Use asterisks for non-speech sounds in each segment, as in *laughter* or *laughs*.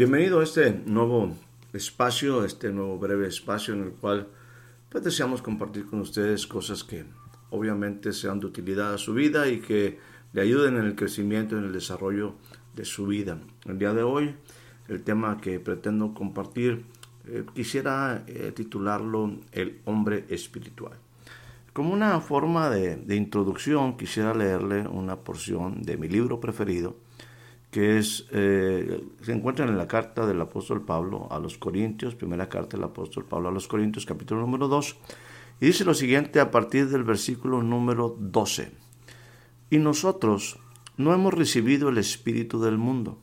Bienvenido a este nuevo espacio, este nuevo breve espacio en el cual pues, deseamos compartir con ustedes cosas que obviamente sean de utilidad a su vida y que le ayuden en el crecimiento en el desarrollo de su vida. El día de hoy, el tema que pretendo compartir, eh, quisiera eh, titularlo El hombre espiritual. Como una forma de, introducción, quisiera leerle una porción de mi libro preferido, que es, eh, se encuentra en la carta del apóstol Pablo a los Corintios, primera carta del apóstol Pablo a los Corintios, capítulo número 2, y dice lo siguiente a partir del versículo número 12. Y nosotros no hemos recibido el espíritu del mundo,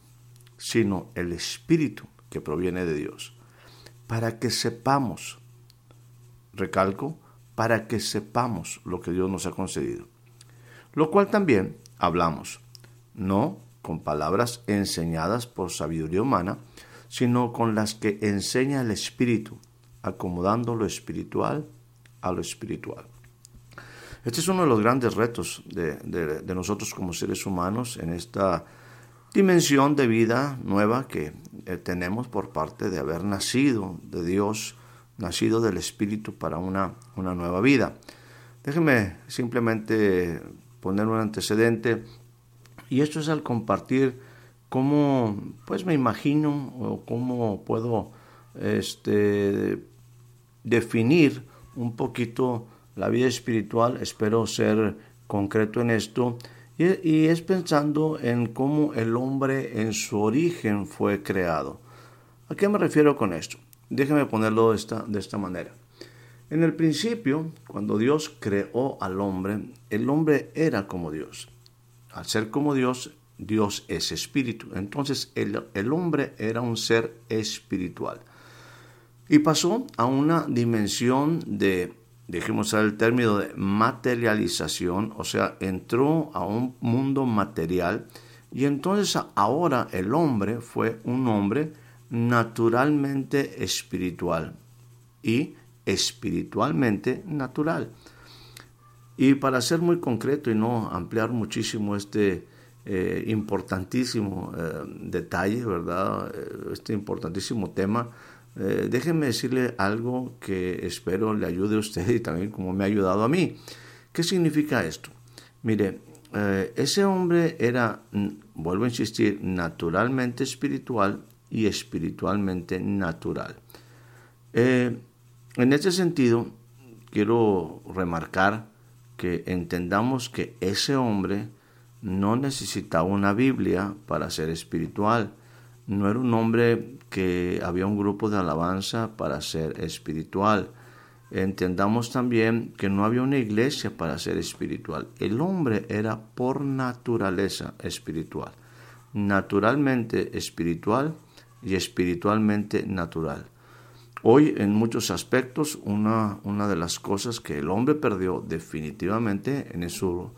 sino el espíritu que proviene de Dios, para que sepamos, recalco, para que sepamos lo que Dios nos ha concedido. Lo cual también hablamos, no con palabras enseñadas por sabiduría humana, sino con las que enseña el Espíritu, acomodando lo espiritual a lo espiritual. Este es uno de los grandes retos de, nosotros como seres humanos en esta dimensión de vida nueva que eh, tenemos por parte de haber nacido de Dios nacido del Espíritu para una, una nueva vida. Déjenme simplemente poner un antecedente y esto es al compartir cómo pues me imagino o cómo puedo este, definir un poquito la vida espiritual, espero ser concreto en esto, y, es pensando en cómo el hombre en su origen fue creado. ¿A qué me refiero con esto? Déjeme ponerlo de esta, de esta manera. En el principio, cuando Dios creó al hombre, el hombre era como Dios. Al ser como Dios, Dios es espíritu. Entonces el, el hombre era un ser espiritual. Y pasó a una dimensión de, dejemos el término de materialización, o sea, entró a un mundo material y entonces ahora el hombre fue un hombre naturalmente espiritual y espiritualmente natural. Y para ser muy concreto y no ampliar muchísimo este eh, importantísimo eh, detalle, ¿verdad? Eh, este importantísimo tema, déjenme decirle algo que espero le ayude a usted *laughs* y también como me ha ayudado a mí. ¿Qué significa esto? Mire, ese hombre era, vuelvo a insistir, naturalmente espiritual y espiritualmente natural. En este sentido, quiero remarcar que entendamos que ese hombre no necesitaba una Biblia para ser espiritual. No era un hombre que había un grupo de alabanza para ser espiritual. Entendamos también que no había una iglesia para ser espiritual. El hombre era por naturaleza espiritual. Naturalmente espiritual y espiritualmente natural. Hoy en muchos aspectos una, una de las cosas que el hombre perdió definitivamente en su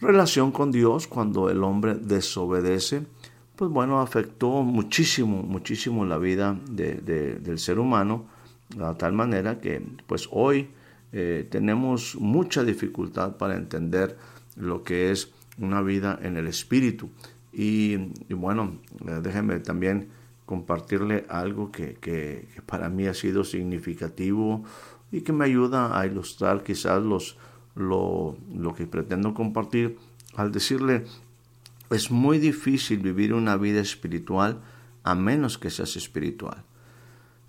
relación con Dios cuando el hombre desobedece, pues bueno, afectó muchísimo, muchísimo la vida del ser humano, de tal manera que pues hoy eh, tenemos mucha dificultad para entender lo que es una vida en el espíritu. Y, bueno, eh, déjenme también compartirle algo que, para mí ha sido significativo y que me ayuda a ilustrar quizás los, lo, lo que pretendo compartir al decirle es muy difícil vivir una vida espiritual a menos que seas espiritual.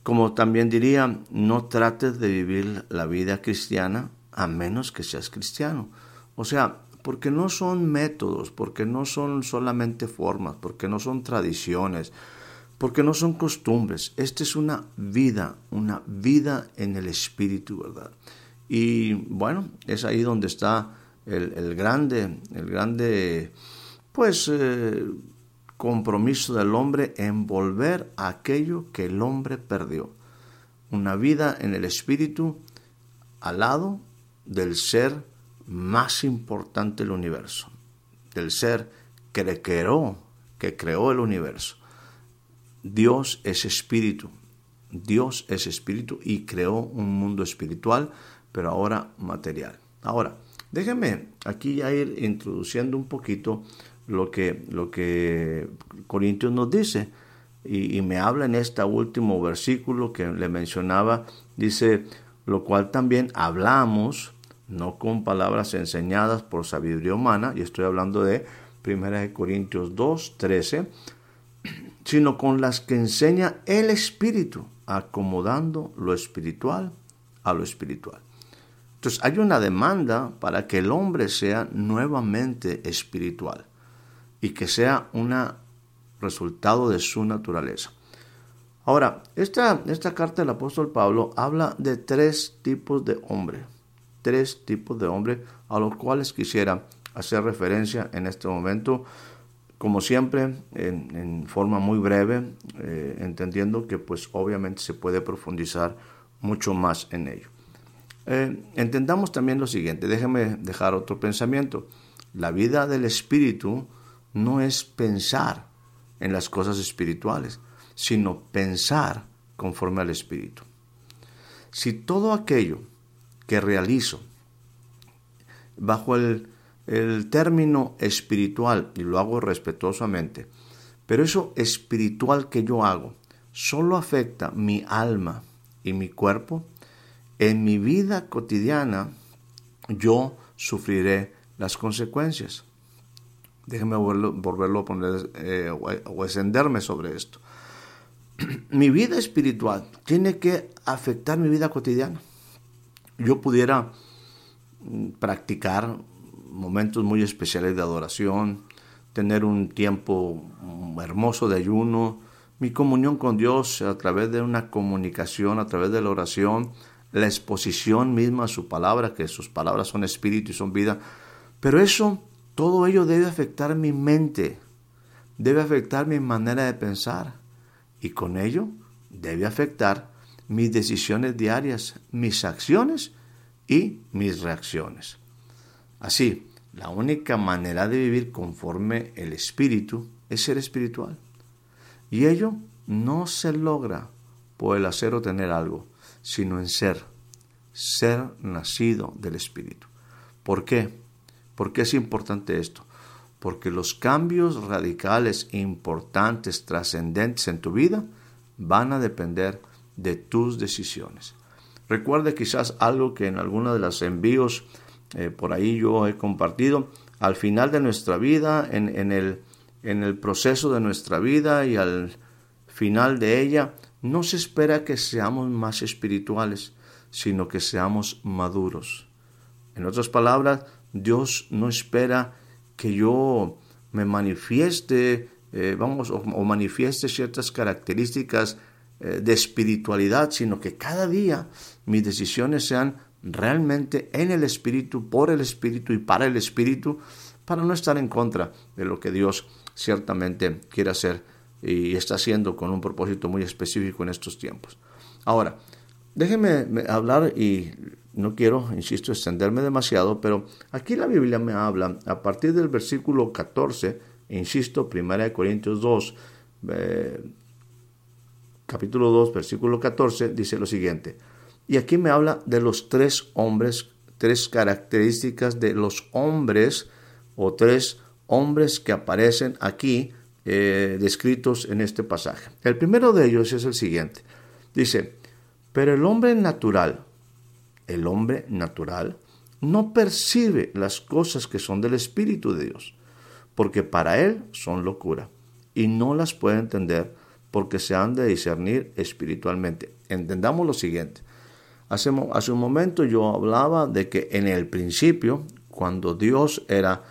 Como también diría, no trates de vivir la vida cristiana a menos que seas cristiano. O sea, porque no son métodos, porque no son solamente formas, porque no son tradiciones, porque no son costumbres. Esta es una vida, una vida en el espíritu, ¿verdad? Y bueno, es ahí donde está el, grande, el grande, pues, eh, compromiso del hombre en volver a aquello que el hombre perdió. Una vida en el espíritu al lado del ser más importante del universo, del ser que creó, que creó el universo. Dios es espíritu. Dios es espíritu y creó un mundo espiritual, pero ahora material. Ahora, déjenme aquí ya ir introduciendo un poquito lo que, lo que Corintios nos dice. y, me habla en este último versículo que le mencionaba, dice, lo cual también hablamos, no con palabras enseñadas por sabiduría humana, y estoy hablando de 1 Corintios 2, 13, sino con las que enseña el Espíritu, acomodando lo espiritual a lo espiritual. Entonces hay una demanda para que el hombre sea nuevamente espiritual y que sea un resultado de su naturaleza. Ahora, esta, esta carta del apóstol Pablo habla de tres tipos de hombre, tres tipos de hombre a los cuales quisiera hacer referencia en este momento, como siempre, en, forma muy breve, eh, entendiendo que pues obviamente se puede profundizar mucho más en ello. Eh, entendamos también lo siguiente, déjeme dejar otro pensamiento. La vida del espíritu no es pensar en las cosas espirituales, sino pensar conforme al espíritu. Si todo aquello que realizo bajo el, el término espiritual, y lo hago respetuosamente, pero eso espiritual que yo hago solo afecta mi alma y mi cuerpo, en mi vida cotidiana yo sufriré las consecuencias. Déjeme volverlo, a poner eh, o extenderme sobre esto. *clears throat* mi vida espiritual tiene que afectar mi vida cotidiana. Yo pudiera mm, practicar momentos muy especiales de adoración, tener un tiempo mm, hermoso de ayuno, mi comunión con Dios a través de una comunicación, a través de la oración, la exposición misma a su palabra, que sus palabras son espíritu y son vida. Pero eso, todo ello debe afectar mi mente, debe afectar mi manera de pensar y con ello debe afectar mis decisiones diarias, mis acciones y mis reacciones. Así, la única manera de vivir conforme el espíritu es ser espiritual. Y ello no se logra por el hacer o tener algo, sino en ser, ser nacido del Espíritu. ¿Por qué? ¿Por qué es importante esto? Porque los cambios radicales importantes, trascendentes en tu vida, van a depender de tus decisiones. Recuerde quizás algo que en alguno de los envíos eh, por ahí yo he compartido. Al final de nuestra vida, en, el, en el proceso de nuestra vida y al final de ella, no se espera que seamos más espirituales, sino que seamos maduros. En otras palabras, Dios no espera que yo me manifieste, eh, vamos, o, manifieste ciertas características eh, de espiritualidad, sino que cada día mis decisiones sean realmente en el Espíritu, por el Espíritu y para el Espíritu, para no estar en contra de lo que Dios ciertamente quiere hacer y está haciendo con un propósito muy específico en estos tiempos. Ahora, déjenme hablar y no quiero, insisto, extenderme demasiado, pero aquí la Biblia me habla a partir del versículo 14, insisto, 1 Corintios 2, eh, capítulo 2, versículo 14, dice lo siguiente. Y aquí me habla de los tres hombres, tres características de los hombres o tres hombres que aparecen aquí eh, descritos en este pasaje. El primero de ellos es el siguiente. Dice, pero el hombre natural, el hombre natural, no percibe las cosas que son del Espíritu de Dios, porque para él son locura, y no las puede entender porque se han de discernir espiritualmente. Entendamos lo siguiente. Hace, hace un momento yo hablaba de que en el principio, cuando Dios era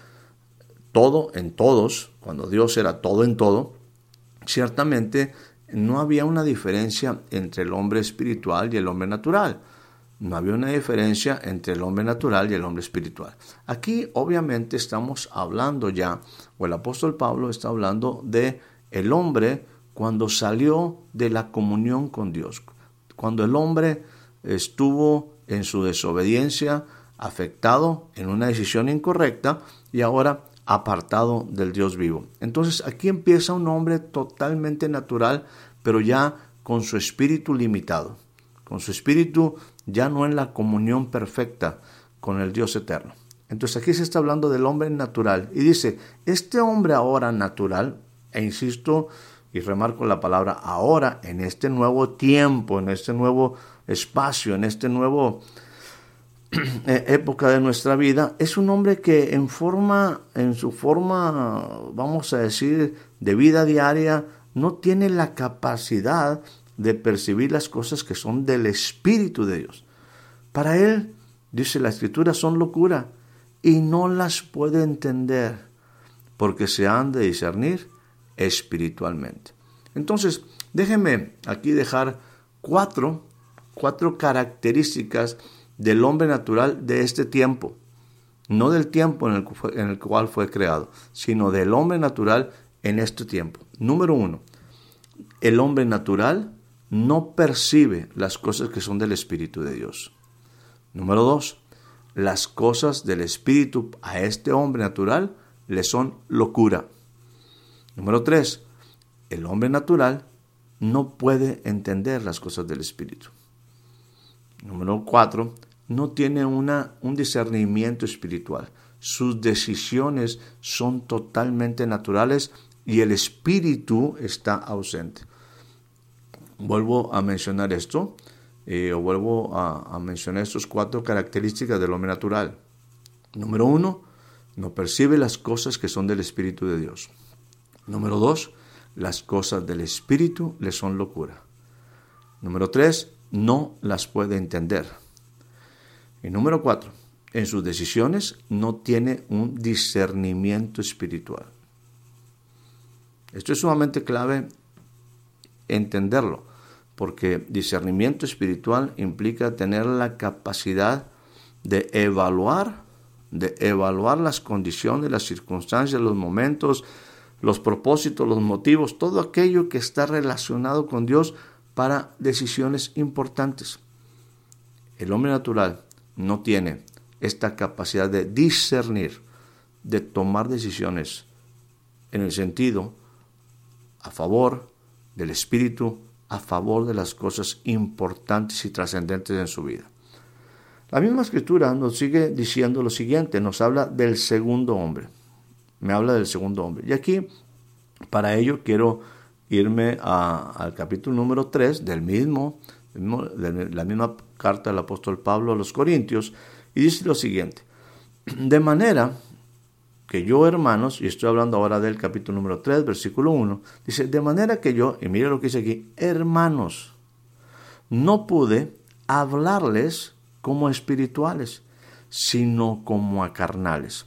todo en todos, cuando Dios era todo en todo, ciertamente no había una diferencia entre el hombre espiritual y el hombre natural. No había una diferencia entre el hombre natural y el hombre espiritual. Aquí obviamente estamos hablando ya, o el apóstol Pablo está hablando de el hombre cuando salió de la comunión con Dios, cuando el hombre estuvo en su desobediencia, afectado en una decisión incorrecta y ahora apartado del Dios vivo. Entonces aquí empieza un hombre totalmente natural, pero ya con su espíritu limitado, con su espíritu ya no en la comunión perfecta con el Dios eterno. Entonces aquí se está hablando del hombre natural y dice, este hombre ahora natural, e insisto, y remarco la palabra ahora, en este nuevo tiempo, en este nuevo espacio, en este nuevo *clears throat* eh, época de nuestra vida, es un hombre que en forma, en su forma, vamos a decir, de vida diaria, no tiene la capacidad de percibir las cosas que son del Espíritu de Dios. Para él, dice la Escritura, son locura y no las puede entender porque se han de discernir espiritualmente. Entonces, déjenme aquí dejar cuatro, cuatro características del hombre natural de este tiempo. No del tiempo en el, cual fue creado, sino del hombre natural en este tiempo. Número uno, el hombre natural no percibe las cosas que son del Espíritu de Dios. Número dos, las cosas del Espíritu a este hombre natural le son locura. Número tres, el hombre natural no puede entender las cosas del Espíritu. Número cuatro, no tiene una, un discernimiento espiritual. Sus decisiones son totalmente naturales y el Espíritu está ausente. Vuelvo a mencionar esto, eh, o vuelvo a, a mencionar estas cuatro características del hombre natural. Número uno, no percibe las cosas que son del Espíritu de Dios. Número dos, las cosas del Espíritu le son locura. Número tres, no las puede entender. Y número cuatro, en sus decisiones no tiene un discernimiento espiritual. Esto es sumamente clave entenderlo, porque discernimiento espiritual implica tener la capacidad de evaluar de evaluar las condiciones, las circunstancias, los momentos, los propósitos, los motivos, todo aquello que está relacionado con Dios para decisiones importantes. El hombre natural no tiene esta capacidad de discernir, de tomar decisiones en el sentido a favor del Espíritu, a favor de las cosas importantes y trascendentes en su vida. La misma escritura nos sigue diciendo lo siguiente, nos habla del segundo hombre, me habla del segundo hombre. Y aquí, para ello, quiero irme al capítulo número 3 del mismo, de la misma carta del apóstol Pablo a los Corintios, y dice lo siguiente, *clears throat* de manera que yo, hermanos, y estoy hablando ahora del capítulo número 3, versículo 1, dice, de manera que yo, y mire lo que dice aquí, hermanos, no pude hablarles como espirituales, sino como a carnales.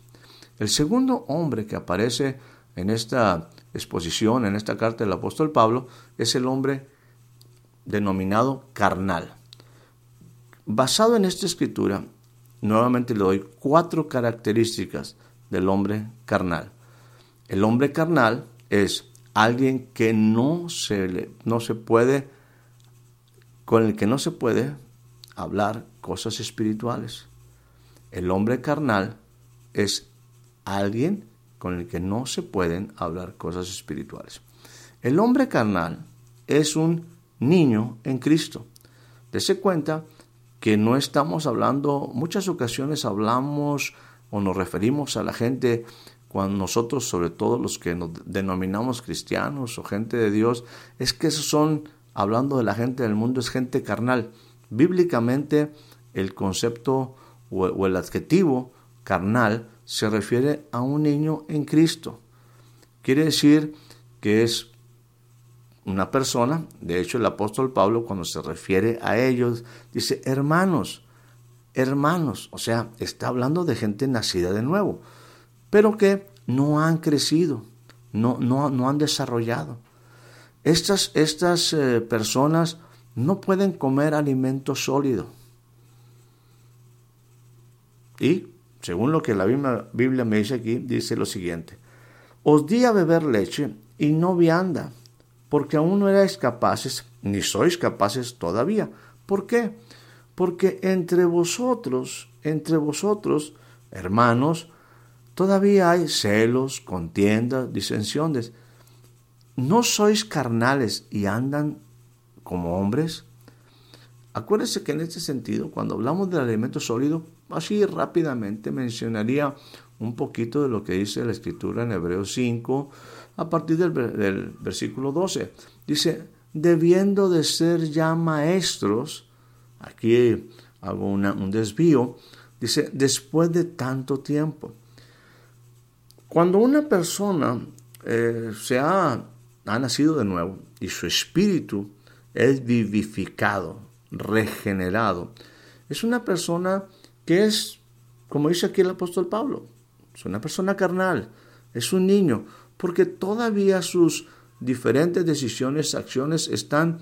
El segundo hombre que aparece en esta exposición, en esta carta del apóstol Pablo, es el hombre denominado carnal. Basado en esta escritura, nuevamente le doy cuatro características del hombre carnal. El hombre carnal es alguien que no se, no se puede, con el que no se puede hablar cosas espirituales. El hombre carnal es alguien con el que no se pueden hablar cosas espirituales. El hombre carnal es un niño en Cristo. Dese cuenta que no estamos hablando, muchas ocasiones hablamos o nos referimos a la gente cuando nosotros, sobre todo los que nos denominamos cristianos o gente de Dios, es que esos son, hablando de la gente del mundo, es gente carnal. Bíblicamente el concepto o, el adjetivo carnal se refiere a un niño en Cristo. Quiere decir que es una persona, de hecho el apóstol Pablo cuando se refiere a ellos dice hermanos, hermanos, o sea, está hablando de gente nacida de nuevo, pero que no han crecido, no, no, no han desarrollado. Estas, estas eh, personas no pueden comer alimento sólido. Y, según lo que la Biblia me dice aquí, dice lo siguiente, os di a beber leche y no vianda, porque aún no erais capaces, ni sois capaces todavía. ¿Por qué? Porque entre vosotros, entre vosotros, hermanos, todavía hay celos, contiendas, disensiones. ¿No sois carnales y andan como hombres? Acuérdese que en este sentido, cuando hablamos del alimento sólido, así rápidamente mencionaría un poquito de lo que dice la escritura en Hebreos 5, a partir del, versículo 12. Dice, debiendo de ser ya maestros, aquí hago un desvío, dice, después de tanto tiempo. Cuando una persona eh, se ha, ha nacido de nuevo y su espíritu es vivificado, regenerado, es una persona que es, como dice aquí el apóstol Pablo, es una persona carnal, es un niño, porque todavía sus diferentes decisiones, acciones están,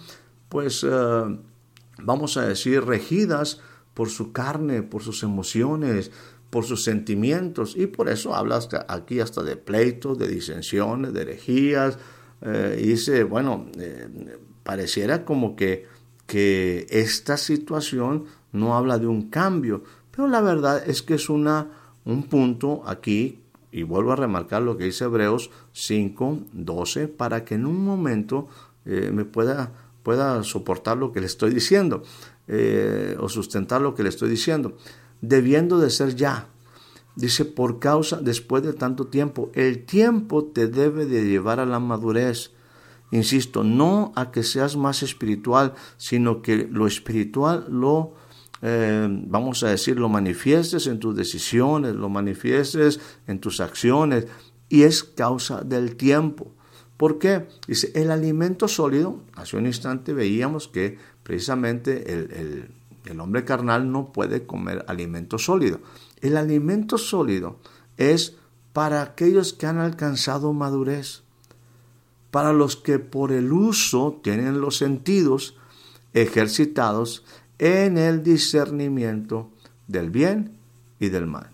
pues, eh, vamos a decir, regidas por su carne, por sus emociones, por sus sentimientos, y por eso habla aquí hasta de pleitos, de disensiones, de herejías, eh, y dice, bueno, eh, pareciera como que, que esta situación no habla de un cambio, pero la verdad es que es una, un punto aquí, y vuelvo a remarcar lo que dice Hebreos 5, 12, para que en un momento eh, me pueda, pueda soportar lo que le estoy diciendo. Eh, o sustentar lo que le estoy diciendo, debiendo de ser ya. Dice, por causa, después de tanto tiempo, el tiempo te debe de llevar a la madurez. Insisto, no a que seas más espiritual, sino que lo espiritual lo, eh, vamos a decir, lo manifiestes en tus decisiones, lo manifiestes en tus acciones, y es causa del tiempo. ¿Por qué? Dice, el alimento sólido, hace un instante veíamos que Precisamente el, hombre carnal no puede comer alimento sólido. El alimento sólido es para aquellos que han alcanzado madurez, para los que por el uso tienen los sentidos ejercitados en el discernimiento del bien y del mal.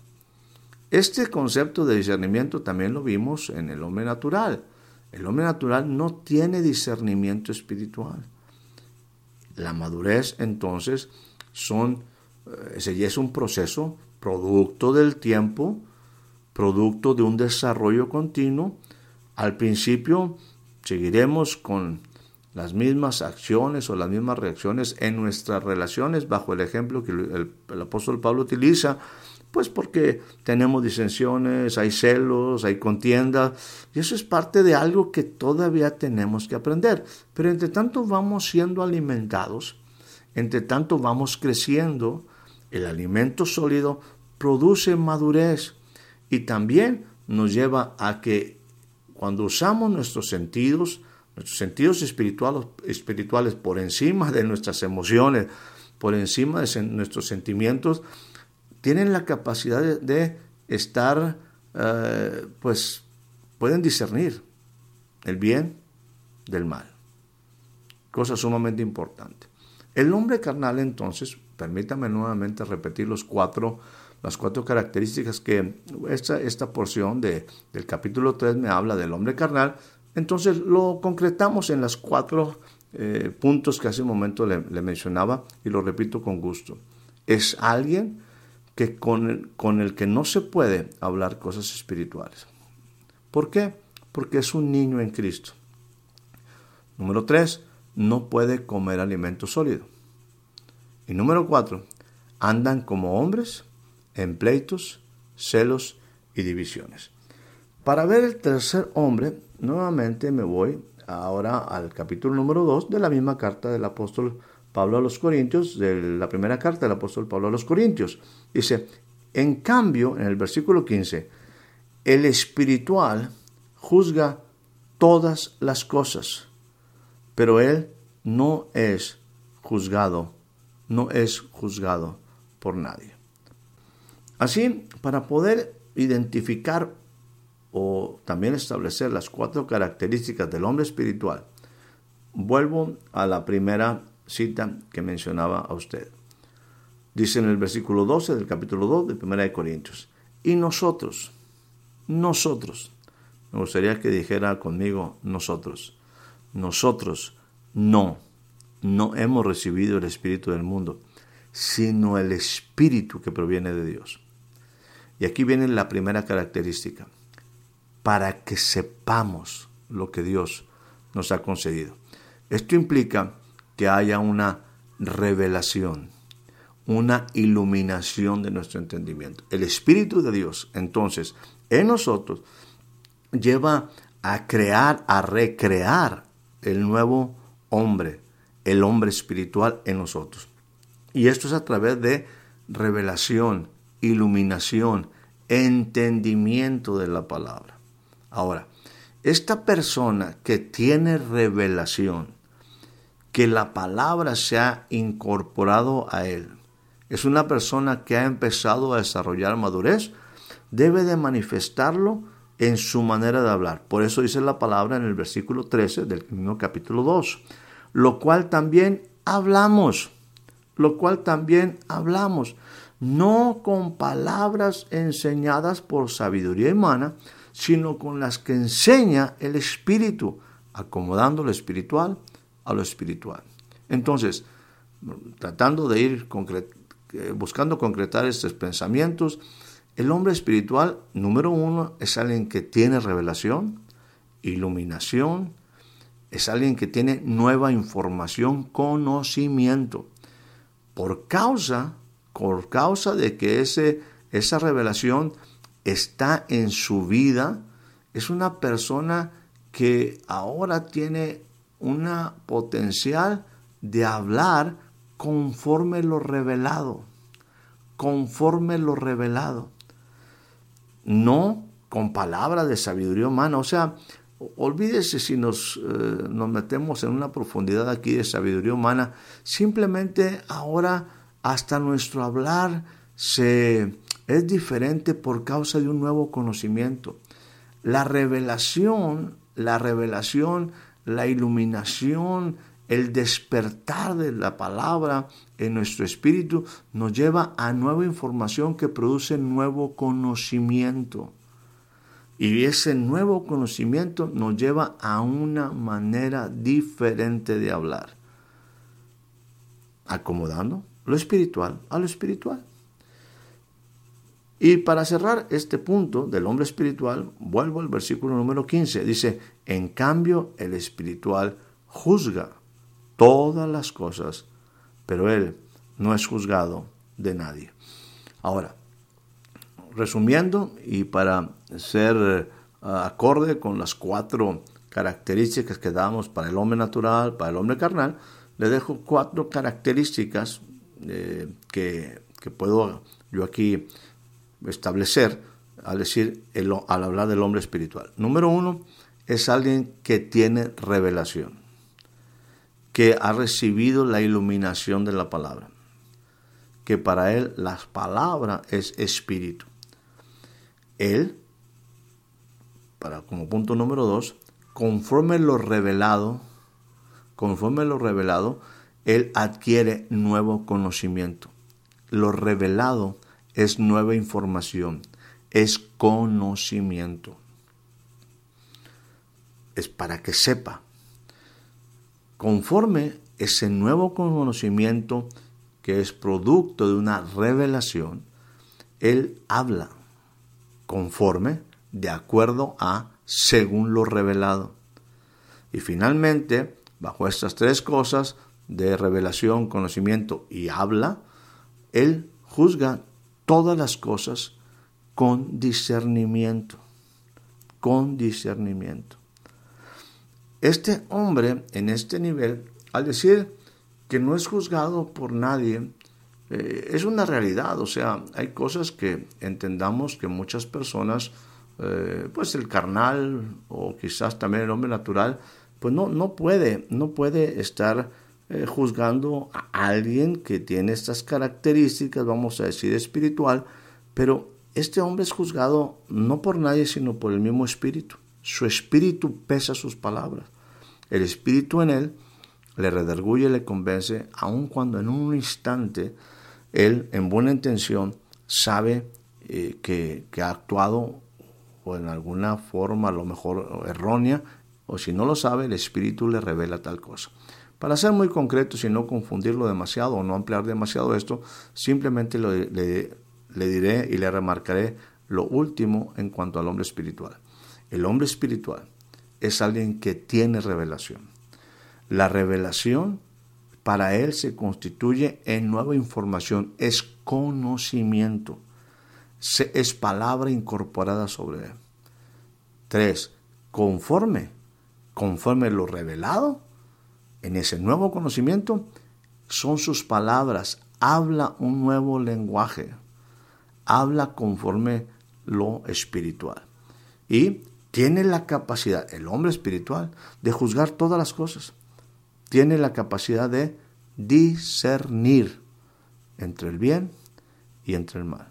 Este concepto de discernimiento también lo vimos en el hombre natural. El hombre natural no tiene discernimiento espiritual. La madurez entonces son, eh, es un proceso producto del tiempo, producto de un desarrollo continuo. Al principio seguiremos con las mismas acciones o las mismas reacciones en nuestras relaciones, bajo el ejemplo que el, apóstol Pablo utiliza, pues porque tenemos disensiones, hay celos, hay contienda, y eso es parte de algo que todavía tenemos que aprender. Pero entre tanto vamos siendo alimentados, entre tanto vamos creciendo, el alimento sólido produce madurez y también nos lleva a que cuando usamos nuestros sentidos, nuestros sentidos espirituales, espirituales por encima de nuestras emociones, por encima de nuestros sentimientos, tienen la capacidad de, estar, eh, pues pueden discernir el bien del mal. Cosa sumamente importante. El hombre carnal entonces, permítame nuevamente repetir las cuatro características que esta, esta porción de, del capítulo 3 me habla del hombre carnal, entonces lo concretamos en los cuatro eh, puntos que hace un momento le, le mencionaba y lo repito con gusto. Es alguien que con el, con el que no se puede hablar cosas espirituales. ¿Por qué? Porque es un niño en Cristo. Número tres, no puede comer alimento sólido. Y número cuatro, andan como hombres en pleitos, celos y divisiones. Para ver el tercer hombre, nuevamente me voy ahora al capítulo número dos de la misma carta del apóstol Pablo a los Corintios, de la primera carta del apóstol Pablo a los Corintios. Dice, en cambio, en el versículo 15, el espiritual juzga todas las cosas, pero él no es juzgado, no es juzgado por nadie. Así, para poder identificar o también establecer las cuatro características del hombre espiritual, vuelvo a la primera cita que mencionaba a usted. Dice en el versículo 12 del capítulo 2 de 1 de Corintios. Y nosotros, nosotros, me gustaría que dijera conmigo nosotros, nosotros no, no hemos recibido el Espíritu del mundo, sino el Espíritu que proviene de Dios. Y aquí viene la primera característica, para que sepamos lo que Dios nos ha concedido. Esto implica que haya una revelación, una iluminación de nuestro entendimiento. El Espíritu de Dios, entonces, en nosotros, lleva a crear, a recrear el nuevo hombre, el hombre espiritual en nosotros. Y esto es a través de revelación, iluminación, entendimiento de la palabra. Ahora, esta persona que tiene revelación, que la palabra se ha incorporado a él, es una persona que ha empezado a desarrollar madurez, debe de manifestarlo en su manera de hablar. Por eso dice la palabra en el versículo 13 del mismo capítulo 2, lo cual también hablamos, lo cual también hablamos, no con palabras enseñadas por sabiduría humana, sino con las que enseña el Espíritu, acomodando lo espiritual a lo espiritual. Entonces, tratando de ir eh, buscando concretar estos pensamientos, el hombre espiritual, número uno, es alguien que tiene revelación, iluminación, es alguien que tiene nueva información, conocimiento. Por causa, por causa de que ese, esa revelación está en su vida, es una persona que ahora tiene una potencial de hablar conforme lo revelado, conforme lo revelado no con palabras de sabiduría humana. O sea, olvídese si nos, eh, nos metemos en una profundidad aquí de sabiduría humana. Simplemente ahora hasta nuestro hablar se, es diferente por causa de un nuevo conocimiento. La revelación, la revelación, la iluminación, el despertar de la palabra en nuestro espíritu nos lleva a nueva información que produce nuevo conocimiento. Y ese nuevo conocimiento nos lleva a una manera diferente de hablar, acomodando lo espiritual a lo espiritual. Y para cerrar este punto del hombre espiritual, vuelvo al versículo número 15. Dice, en cambio el espiritual juzga todas las cosas, pero Él no es juzgado de nadie. Ahora, resumiendo y para ser eh, acorde con las cuatro características que damos para el hombre natural, para el hombre carnal, le dejo cuatro características eh, que, puedo yo aquí establecer al decir al hablar del hombre espiritual. Número uno es alguien que tiene revelación que ha recibido la iluminación de la palabra, que para él la palabra es espíritu. Él, para como punto número dos, conforme lo revelado, conforme lo revelado, él adquiere nuevo conocimiento. Lo revelado es nueva información, es conocimiento. Es para que sepa, conforme ese nuevo conocimiento que es producto de una revelación, Él habla conforme, de acuerdo a, según lo revelado. Y finalmente, bajo estas tres cosas de revelación, conocimiento y habla, Él juzga todas las cosas con discernimiento, con discernimiento. Este hombre en este nivel, al decir que no es juzgado por nadie, eh, es una realidad, o sea, hay cosas que entendamos que muchas personas, eh, pues el carnal o quizás también el hombre natural, pues no, no puede, no puede estar eh, juzgando a alguien que tiene estas características, vamos a decir, espiritual, pero este hombre es juzgado no por nadie, sino por el mismo espíritu. Su espíritu pesa sus palabras. El espíritu en él le redarguye, le convence, aun cuando en un instante él, en buena intención, sabe eh, que, ha actuado o en alguna forma a lo mejor errónea, o si no lo sabe, el espíritu le revela tal cosa. Para ser muy concreto y no confundirlo demasiado o no ampliar demasiado esto, simplemente le, le diré y le remarcaré lo último en cuanto al hombre espiritual. El hombre espiritual es alguien que tiene revelación. La revelación para él se constituye en nueva información, es conocimiento, es palabra incorporada sobre él. Tres, conforme, conforme lo revelado en ese nuevo conocimiento, son sus palabras, habla un nuevo lenguaje, habla conforme lo espiritual. Y tiene la capacidad, el hombre espiritual, de juzgar todas las cosas. Tiene la capacidad de discernir entre el bien y entre el mal.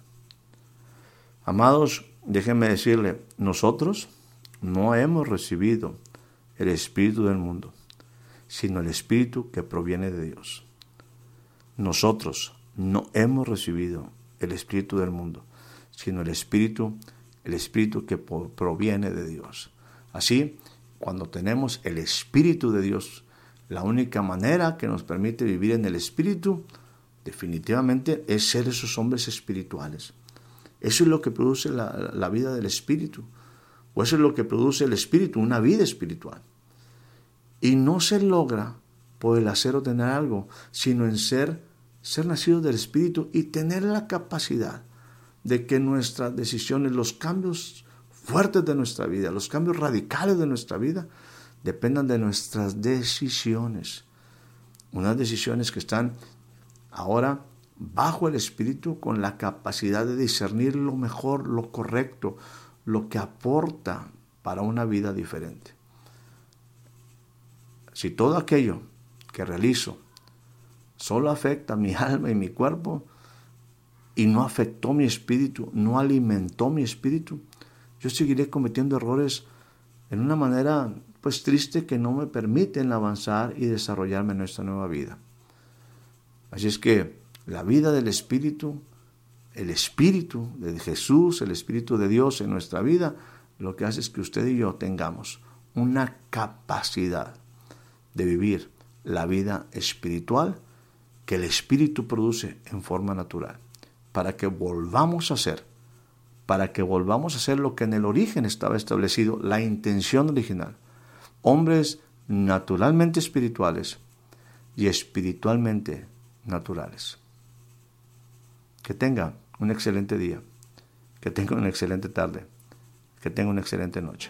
Amados, déjenme decirle, nosotros no hemos recibido el espíritu del mundo, sino el espíritu que proviene de Dios. Nosotros no hemos recibido el espíritu del mundo, sino el espíritu el espíritu que proviene de Dios. Así, cuando tenemos el espíritu de Dios, la única manera que nos permite vivir en el espíritu, definitivamente, es ser esos hombres espirituales. Eso es lo que produce la, vida del espíritu. O eso es lo que produce el espíritu, una vida espiritual. Y no se logra por el hacer o tener algo, sino en ser, ser nacido del espíritu y tener la capacidad de que nuestras decisiones, los cambios fuertes de nuestra vida, los cambios radicales de nuestra vida, dependan de nuestras decisiones. Unas decisiones que están ahora bajo el Espíritu con la capacidad de discernir lo mejor, lo correcto, lo que aporta para una vida diferente. Si todo aquello que realizo solo afecta mi *laughs* alma y mi cuerpo, y no afectó mi espíritu, no alimentó mi espíritu, yo seguiré cometiendo errores en una manera pues triste que no me permiten avanzar y desarrollarme en nuestra nueva vida. Así es que la vida del espíritu, el espíritu de Jesús, el espíritu de Dios en nuestra vida, lo que hace es que usted y yo tengamos una capacidad de vivir la vida espiritual que el espíritu produce en forma natural para que volvamos a ser, para que volvamos a ser lo que en el origen estaba establecido, la intención original. Hombres naturalmente espirituales y espiritualmente naturales. Que tenga un excelente día, que tenga una excelente tarde, que tenga una excelente noche.